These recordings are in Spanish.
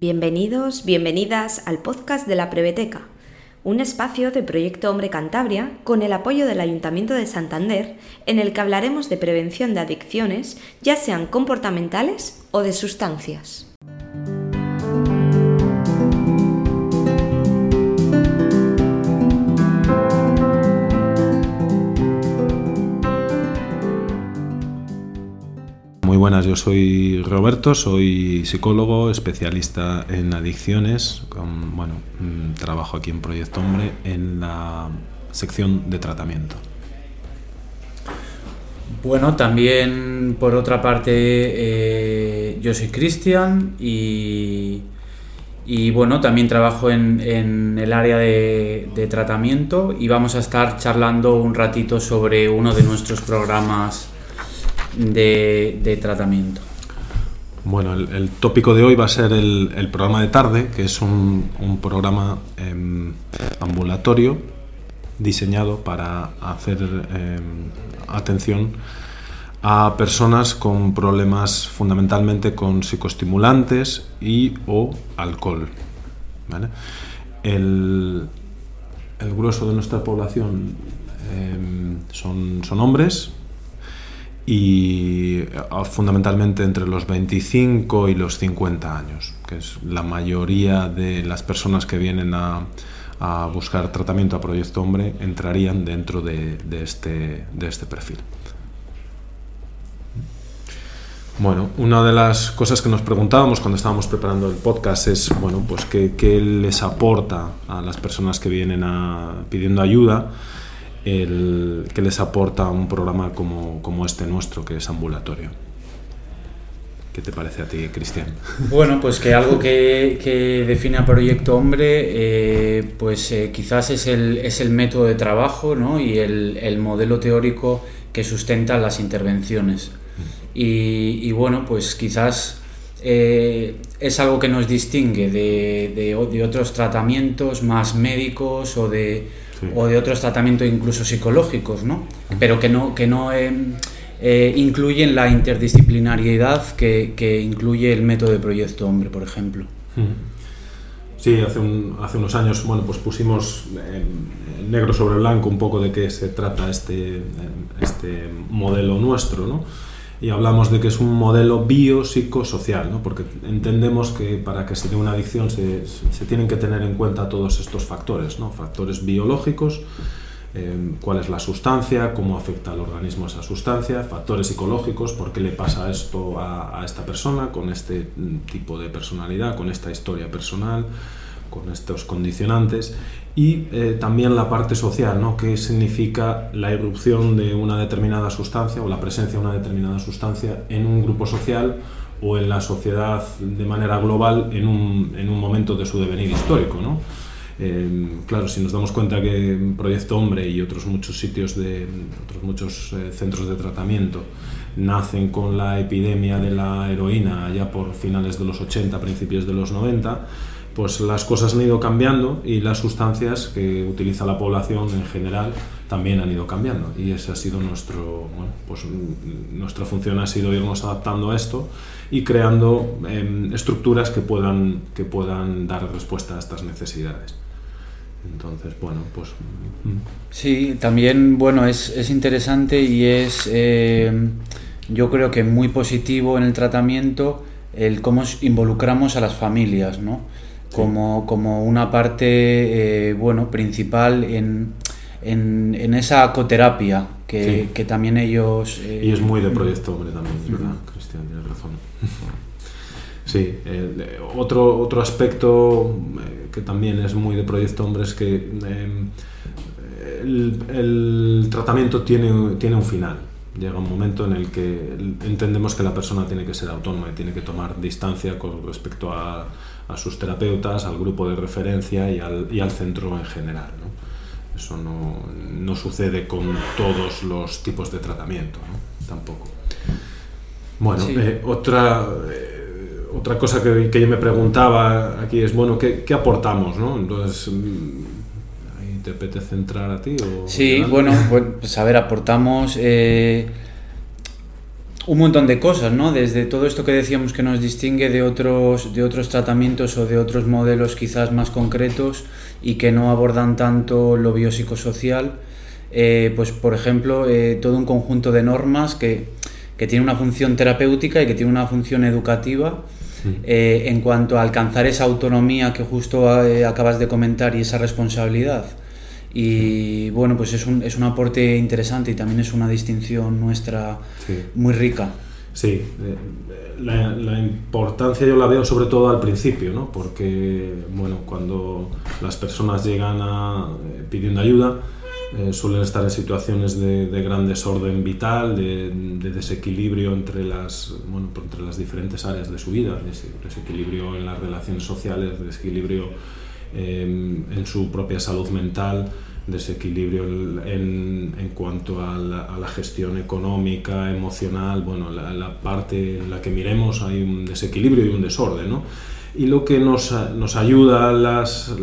Bienvenidos, bienvenidas al podcast de la Preveteca, un espacio de Proyecto Hombre Cantabria con el apoyo del Ayuntamiento de Santander en el que hablaremos de prevención de adicciones, ya sean comportamentales o de sustancias. Yo soy Roberto, soy psicólogo, especialista en adicciones. bueno, mm, trabajo aquí en Proyecto Hombre en la sección de tratamiento. Bueno, también por otra parte eh, yo soy Cristian y, bueno, también trabajo en, el área de, de, tratamiento y vamos a estar charlando un ratito sobre uno de nuestros programas de, tratamiento. Bueno, el, tópico de hoy va a ser el, programa de tarde, que es un, programa em, ambulatorio diseñado para hacer em, atención a personas con problemas fundamentalmente con psicoestimulantes y o alcohol. El, grueso de nuestra población em, son, son hombres, y ah, fundamentalmente entre los 25 y los 50 años, que es la mayoría de las personas que vienen a, buscar tratamiento a Proyecto Hombre entrarían dentro de, este, de este perfil. Bueno, una de las cosas que nos preguntábamos cuando estábamos preparando el podcast es, bueno, pues qué, les aporta a las personas que vienen pidiendo ayuda el, que les aporta un programa como, como este nuestro, que es ambulatorio. ¿Qué te parece a ti, Cristian? Bueno, pues que algo que, que define a Proyecto Hombre, eh, pues eh, quizás es el, es el, método de trabajo ¿no? y el, el, modelo teórico que sustenta las intervenciones. Y, y bueno, pues quizás eh, es algo que nos distingue de, de, de otros tratamientos más médicos o de o de otros tratamientos incluso psicológicos, ¿no? Pero que no, que no eh, eh, incluyen la interdisciplinariedad que, que, incluye el método de Proyecto Hombre, por ejemplo. Sí, hace, un, hace unos años bueno, pues pusimos negro sobre blanco un poco de qué se trata este, este modelo nuestro, ¿no? Y hablamos de que es un modelo biopsicosocial, ¿no? porque entendemos que para que se dé una adicción se, se, tienen que tener en cuenta todos estos factores, ¿no? factores biológicos, eh, cuál es la sustancia, cómo afecta al organismo esa sustancia, factores psicológicos, por qué le pasa esto a, a esta persona con este tipo de personalidad, con esta historia personal, con estos condicionantes y eh, también la parte social, ¿no? qué significa la irrupción de una determinada sustancia o la presencia de una determinada sustancia en un grupo social o en la sociedad de manera global en un, en un momento de su devenir histórico. ¿no? Eh, claro, si nos damos cuenta que Proyecto Hombre y otros muchos sitios, de otros muchos eh, centros de tratamiento nacen con la epidemia de la heroína ya por finales de los 80, principios de los 90, pues las cosas han ido cambiando y las sustancias que utiliza la población en general también han ido cambiando. Y esa ha sido nuestro bueno, pues nuestra función ha sido irnos adaptando a esto y creando em, estructuras que puedan que puedan dar respuesta a estas necesidades. Entonces bueno pues mm. sí también bueno es, es interesante y es eh, yo creo que muy positivo en el tratamiento el cómo involucramos a las familias no como, como una parte eh, bueno, principal en, en, en, esa acoterapia que, que también ellos... Eh, y es muy de proyecto, hombre, también, ¿verdad? Cristian, tienes razón. Sí, eh, otro, otro aspecto que también es muy de Proyecto Hombre es que el, el, tratamiento tiene, tiene un final. Llega un momento en el que entendemos que la persona tiene que ser autónoma y tiene que tomar distancia con respecto a, a sus terapeutas, al grupo de referencia y al, y al centro en general. ¿no? Eso no, no, sucede con todos los tipos de tratamiento, ¿no? tampoco. Bueno, eh, otra, eh, otra cosa que, que, yo me preguntaba aquí es, bueno, ¿qué, qué aportamos? ¿no? Entonces, mm, te apetece entrar a ti? O, sí, bueno, pues a ver, aportamos eh, un montón de cosas, ¿no? Desde todo esto que decíamos que nos distingue de otros, de otros tratamientos o de otros modelos quizás más concretos y que no abordan tanto lo biopsicosocial, eh, pues por ejemplo, eh, todo un conjunto de normas que, que tiene una función terapéutica y que tiene una función educativa eh, en cuanto a alcanzar esa autonomía que justo acabas de comentar y esa responsabilidad. Y bueno, pues es un, es un aporte interesante y también es una distinción nuestra muy rica. Sí, eh, la, la, importancia yo la veo sobre todo al principio, ¿no? porque bueno, cuando las personas llegan a, pidiendo ayuda, eh, suelen estar en situaciones de, gran desorden vital, de, desequilibrio entre las, bueno, entre las diferentes áreas de su vida, desequilibrio en las relaciones sociales, desequilibrio em, en su propia salud mental, desequilibrio en, en cuanto a la, gestión económica, emocional, bueno, la, la, parte en la que miremos hay un desequilibrio y un desorden, ¿no? y lo que nos, nos ayuda a las,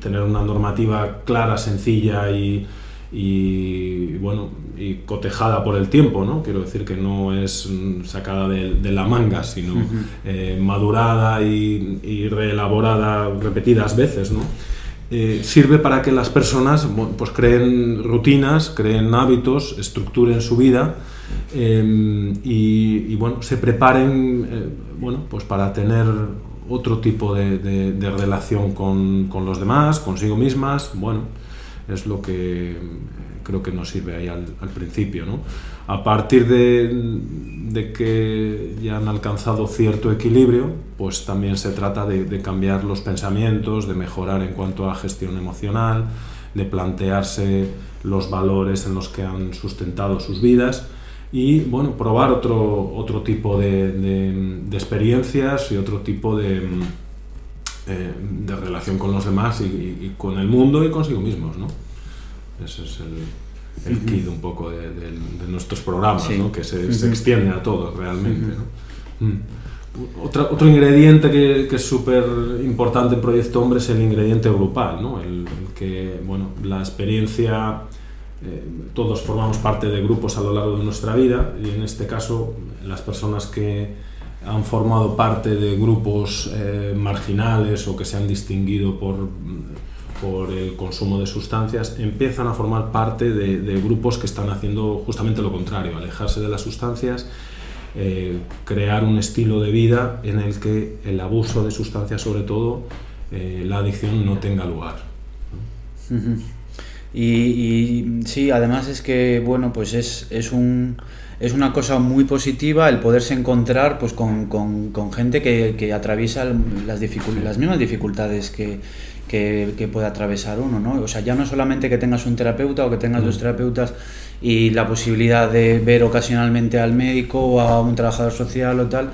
tener una normativa clara, sencilla y, y bueno y cotejada por el tiempo no quiero decir que no es sacada de, la manga sino eh, madurada y, reelaborada repetidas veces no eh, sirve para que las personas pues creen rutinas creen hábitos estructuren su vida em, y, bueno se preparen eh, bueno pues para tener otro tipo de, relación con, con los demás consigo mismas bueno es lo que eh, creo que nos sirve ahí al, principio. ¿no? A partir de, de, que ya han alcanzado cierto equilibrio, pues también se trata de, de, cambiar los pensamientos, de mejorar en cuanto a gestión emocional, de plantearse los valores en los que han sustentado sus vidas y bueno, probar otro, otro tipo de, de experiencias y otro tipo de eh, de relación con los demás y, con el mundo y consigo mismos, ¿no? Ese es el, el kit un poco de, nuestros programas, ¿no? Que se, se, extiende a todos realmente, ¿no? Mm. Otra, otro ingrediente que, que es súper importante en Proyecto Hombre es el ingrediente grupal, ¿no? El, que, bueno, la experiencia... Eh, todos formamos parte de grupos a lo largo de nuestra vida y en este caso las personas que, han formado parte de grupos eh, marginales o que se han distinguido por, por el consumo de sustancias, empiezan a formar parte de, grupos que están haciendo justamente lo contrario, alejarse de las sustancias, eh, crear un estilo de vida en el que el abuso de sustancias, sobre todo, eh, la adicción no tenga lugar. y, y, sí, además es que, bueno, pues es, es un es una cosa muy positiva el poderse encontrar pues, con, con, con gente que, que, atraviesa las, las mismas dificultades que, que, puede atravesar uno, ¿no? O sea, ya no solamente que tengas un terapeuta o que tengas dos mm. terapeutas y la posibilidad de ver ocasionalmente al médico o a un trabajador social o tal,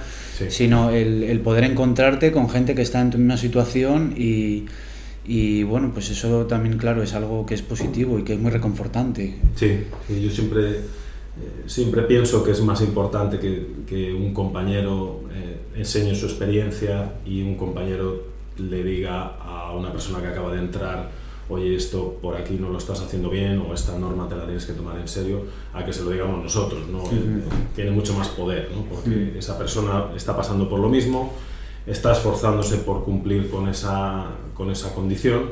sino el, el, poder encontrarte con gente que está en tu misma situación y, y bueno, pues eso también, claro, es algo que es positivo y que es muy reconfortante. Sí, yo siempre eh, siempre pienso que es más importante que, que un compañero eh, enseñe su experiencia y un compañero le diga a una persona que acaba de entrar, oye, esto por aquí no lo estás haciendo bien o esta norma te la tienes que tomar en serio, a que se lo digamos nosotros. ¿no? Eh, tiene mucho más poder, ¿no? porque esa persona está pasando por lo mismo, está esforzándose por cumplir con esa, con esa condición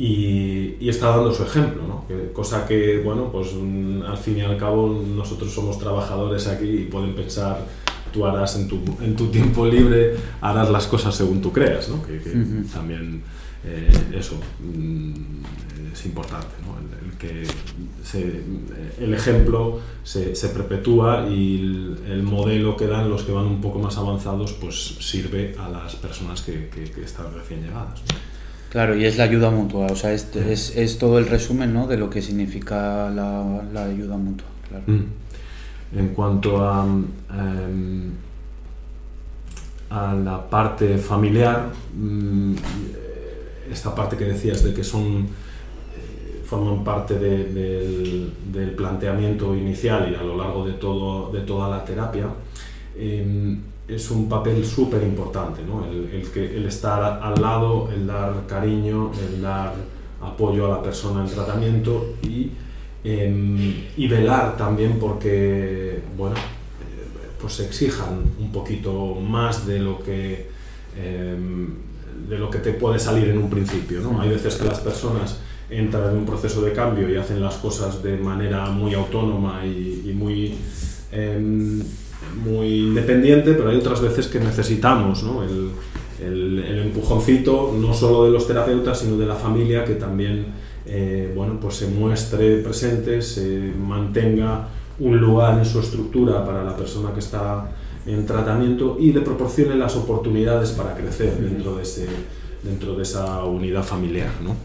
y, está dando su ejemplo, ¿no? cosa que, bueno, pues mm, al fin y al cabo nosotros somos trabajadores aquí y pueden pensar, tú harás en tu, en tu tiempo libre, harás las cosas según tú creas, ¿no? que, también eh, eso mm, es importante, ¿no? el, que el ejemplo se, se perpetúa y el, modelo que dan los que van un poco más avanzados pues sirve a las personas que, que están recién llegadas. Claro, y es la ayuda mutua, o sea, es, es, es todo el resumen ¿no? de lo que significa la, la ayuda mutua. Claro. Mm. En cuanto a, em, a la parte familiar, mm, esta parte que decías de que son eh, forman parte de, del, del, planteamiento inicial y a lo largo de, todo, de toda la terapia, eh, es un papel súper importante, ¿no? el, el, estar al lado, el dar cariño, el dar apoyo a la persona en tratamiento y, em, y velar también porque, bueno, eh, pues exijan un poquito más de lo que em, de lo que te puede salir en un principio. ¿no? Hay veces que las personas entran en un proceso de cambio y hacen las cosas de manera muy autónoma y, muy, em, muy independiente, pero hay otras veces que necesitamos ¿no? el, el, empujoncito no solo de los terapeutas, sino de la familia que también eh, bueno, pues se muestre presente, se mantenga un lugar en su estructura para la persona que está en tratamiento y le proporcione las oportunidades para crecer dentro de, ese, dentro de esa unidad familiar. ¿no?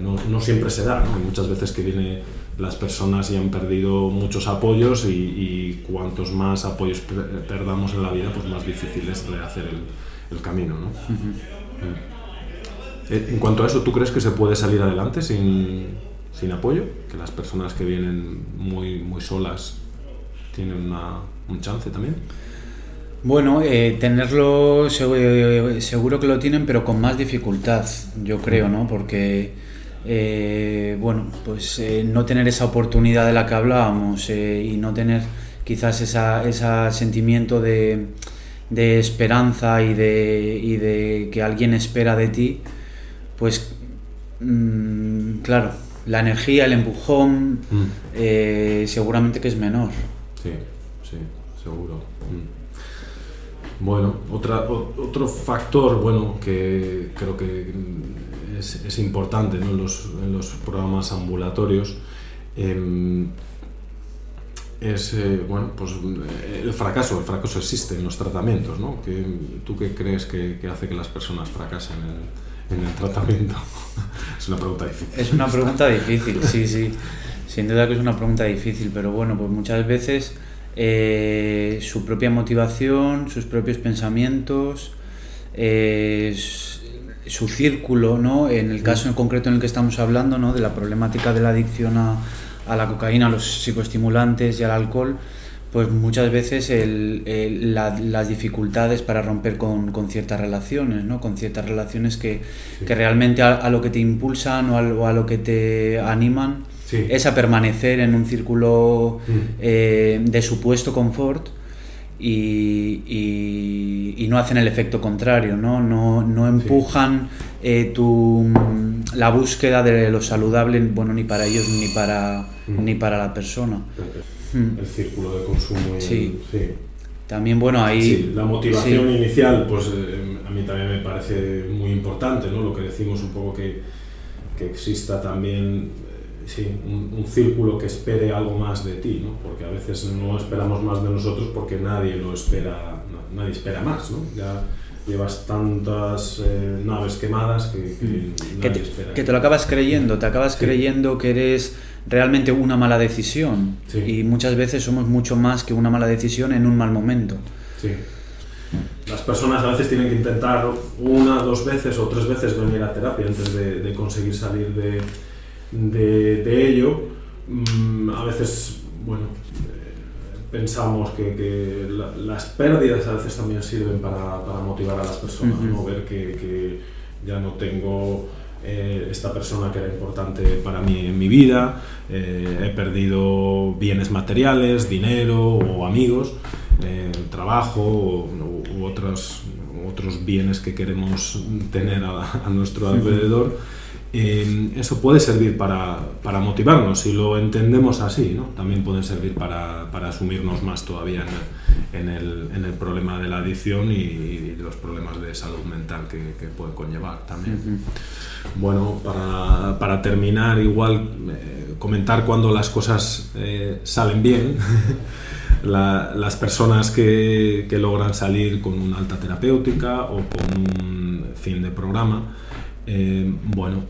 no, no siempre se da, ¿no? Hay muchas veces que viene las personas y han perdido muchos apoyos y, y cuantos más apoyos perdamos en la vida, pues más difícil es rehacer el, el camino. ¿no? Eh, en cuanto a eso, ¿tú crees que se puede salir adelante sin, sin apoyo? ¿Que las personas que vienen muy, muy solas tienen una, un chance también? Bueno, eh, tenerlo seguro, que lo tienen, pero con más dificultad, yo creo, ¿no? Porque, eh, bueno, pues no tener esa oportunidad de la que hablábamos y no tener quizás ese sentimiento de, de esperanza y de, y de que alguien espera de ti, pues mm, claro, la energía, el empujón, mm. eh, seguramente que es menor. Sí, sí, seguro. Mm. Bueno, otra, otro factor bueno, que creo que es, importante en, los, en, los, programas ambulatorios em, es eh, bueno, pues, eh, el fracaso. El fracaso existe en los tratamientos. ¿no? ¿Tú qué crees que, hace que las personas fracasen en, el tratamiento? es una pregunta difícil. Es una pregunta difícil, sí, sí. Sin duda que es una pregunta difícil, pero bueno, pues muchas veces eh, su propia motivación, sus propios pensamientos, su círculo, ¿no? En el caso en concreto en el que estamos hablando, ¿no? De la problemática de la adicción a a la cocaína, a los psicoestimulantes y al alcohol, pues muchas veces las dificultades para romper con, ciertas relaciones, ¿no? con ciertas relaciones que, realmente a, lo que te impulsan o a, lo que te animan es a permanecer en un círculo mm. eh, de supuesto confort y, no hacen el efecto contrario, no, no, empujan eh, tu, la búsqueda de lo saludable, bueno, ni para ellos ni para, ni para la persona. El círculo de consumo. sí. También, bueno, ahí... la motivación inicial, pues eh, a mí también me parece muy importante, ¿no? Lo que decimos un poco que, que exista también sí, un, círculo que espere algo más de ti, ¿no? porque a veces no esperamos más de nosotros porque nadie lo espera, nadie espera más. ¿no? Ya llevas tantas eh, naves quemadas que, mm. nadie te, espera. Que te lo acabas creyendo, te acabas creyendo que eres realmente una mala decisión y muchas veces somos mucho más que una mala decisión en un mal momento. Sí. Las personas a veces tienen que intentar una, dos veces o tres veces venir a terapia antes de conseguir salir de, de, ello, mm, a veces, bueno, eh, pensamos que, las pérdidas a veces también sirven para, motivar a las personas, ¿no? ver que, ya no tengo eh, esta persona que era importante para mí en mi vida, eh, he perdido bienes materiales, dinero o amigos, trabajo u, otros, otros bienes que queremos tener a, nuestro alrededor. Em, eso puede servir para, para, motivarnos, si lo entendemos así, ¿no? también puede servir para, para asumirnos más todavía en el, en, el, problema de la adicción y, los problemas de salud mental que, que puede conllevar también. Bueno, para, para, terminar, igual eh, comentar cuando las cosas eh, salen bien. las personas que, que logran salir con una alta terapéutica o con un fin de programa, eh, bueno,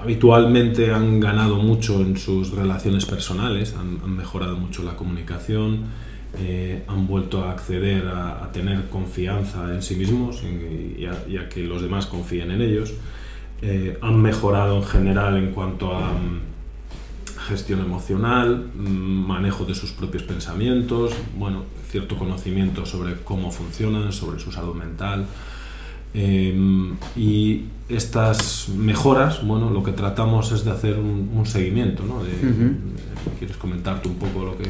habitualmente han ganado mucho en sus relaciones personales, han, mejorado mucho la comunicación, eh, han vuelto a acceder a, tener confianza en sí mismos y, a, que los demás confíen en ellos, eh, han mejorado en general en cuanto a mm, gestión emocional, mm, manejo de sus propios pensamientos, bueno, cierto conocimiento sobre cómo funcionan, sobre su salud mental, Em, y estas mejoras, bueno, lo que tratamos es de hacer un, seguimiento, ¿no? ¿Quieres comentarte un poco lo que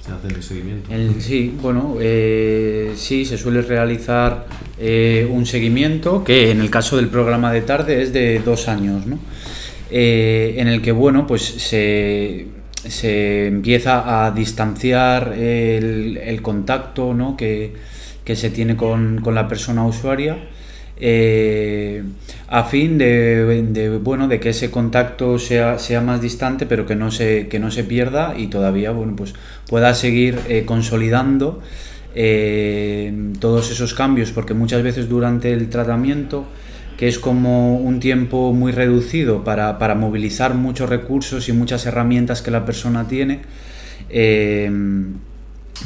se hace en el seguimiento? sí, bueno, eh, sí, se suele realizar eh, un seguimiento que en el caso del programa de tarde es de dos años, ¿no? Eh, en el que, bueno, pues se, empieza a distanciar el, contacto ¿no? que, se tiene con, con la persona usuaria eh, a fin de, bueno, de que ese contacto sea, sea más distante, pero que no, se, que no se pierda y todavía bueno, pues pueda seguir eh, consolidando eh, todos esos cambios, porque muchas veces durante el tratamiento, que es como un tiempo muy reducido para, para movilizar muchos recursos y muchas herramientas que la persona tiene,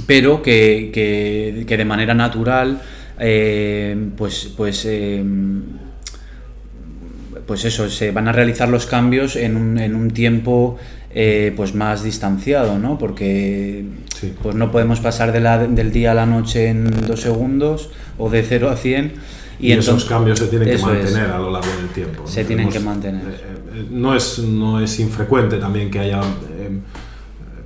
pero que, que, que de manera natural eh, pues, pues, eh, pues eso, se van a realizar los cambios en un, en un tiempo eh, pues más distanciado, ¿no? Porque pues no podemos pasar de la, del día a la noche en dos segundos o de 0 a 100. Y, esos cambios se tienen que mantener a lo largo del tiempo. Se tienen que mantener. no, es, no es infrecuente también que haya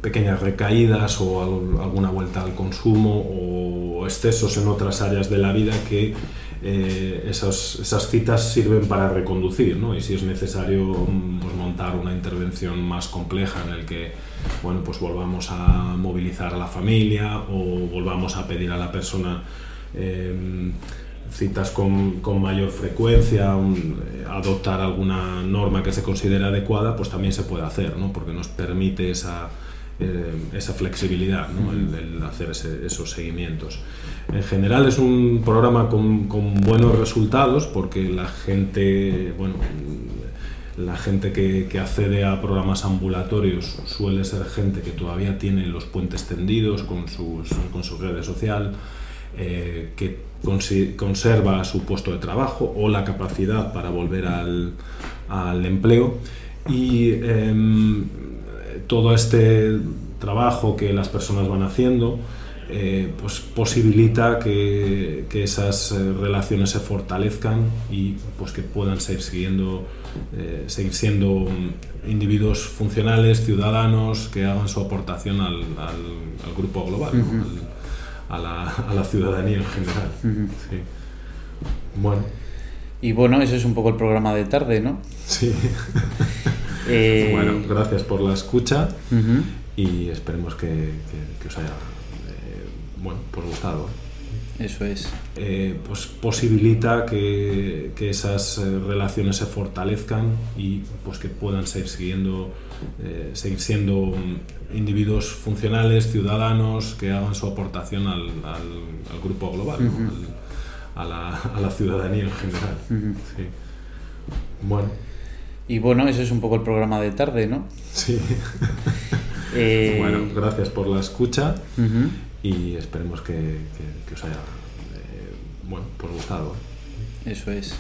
pequeñas recaídas o alguna vuelta al consumo o excesos en otras áreas de la vida que eh, esas, citas sirven para reconducir, ¿no? Y si es necesario mm, pues, montar una intervención más compleja en el que bueno, pues volvamos a movilizar a la familia o volvamos a pedir a la persona em, citas con, con, mayor frecuencia, eh, adoptar alguna norma que se considere adecuada, pues también se puede hacer, ¿no? porque nos permite esa, eh, esa flexibilidad, ¿no? el, hacer esos seguimientos. En general es un programa con, con, buenos resultados porque la gente, bueno, la gente que, que, accede a programas ambulatorios suele ser gente que todavía tiene los puentes tendidos con, sus, con su red social, eh, que conserva su puesto de trabajo o la capacidad para volver al, al empleo y em, todo este trabajo que las personas van haciendo eh, pues posibilita que, que esas eh, relaciones se fortalezcan y pues que puedan seguir siguiendo eh, seguir siendo individuos funcionales, ciudadanos que hagan su aportación al, al, grupo global, a, la, a, la, ciudadanía en general. sí. Bueno. Y bueno, ese es un poco el programa de tarde, ¿no? Sí. Eh, bueno, gracias por la escucha y esperemos que, os haya eh, bueno, pues gustado. Eso es. Eh, pues posibilita que, esas relaciones se fortalezcan y pues que puedan seguir siguiendo, seguir siendo individuos funcionales, ciudadanos, que hagan su aportación al, grupo global, a, la, ciudadanía en general. Bueno. Y bueno, ese es un poco el programa de tarde, ¿no? Sí. Eh, bueno, gracias por la escucha y esperemos que, os haya eh, bueno, pues gustado. Eso es.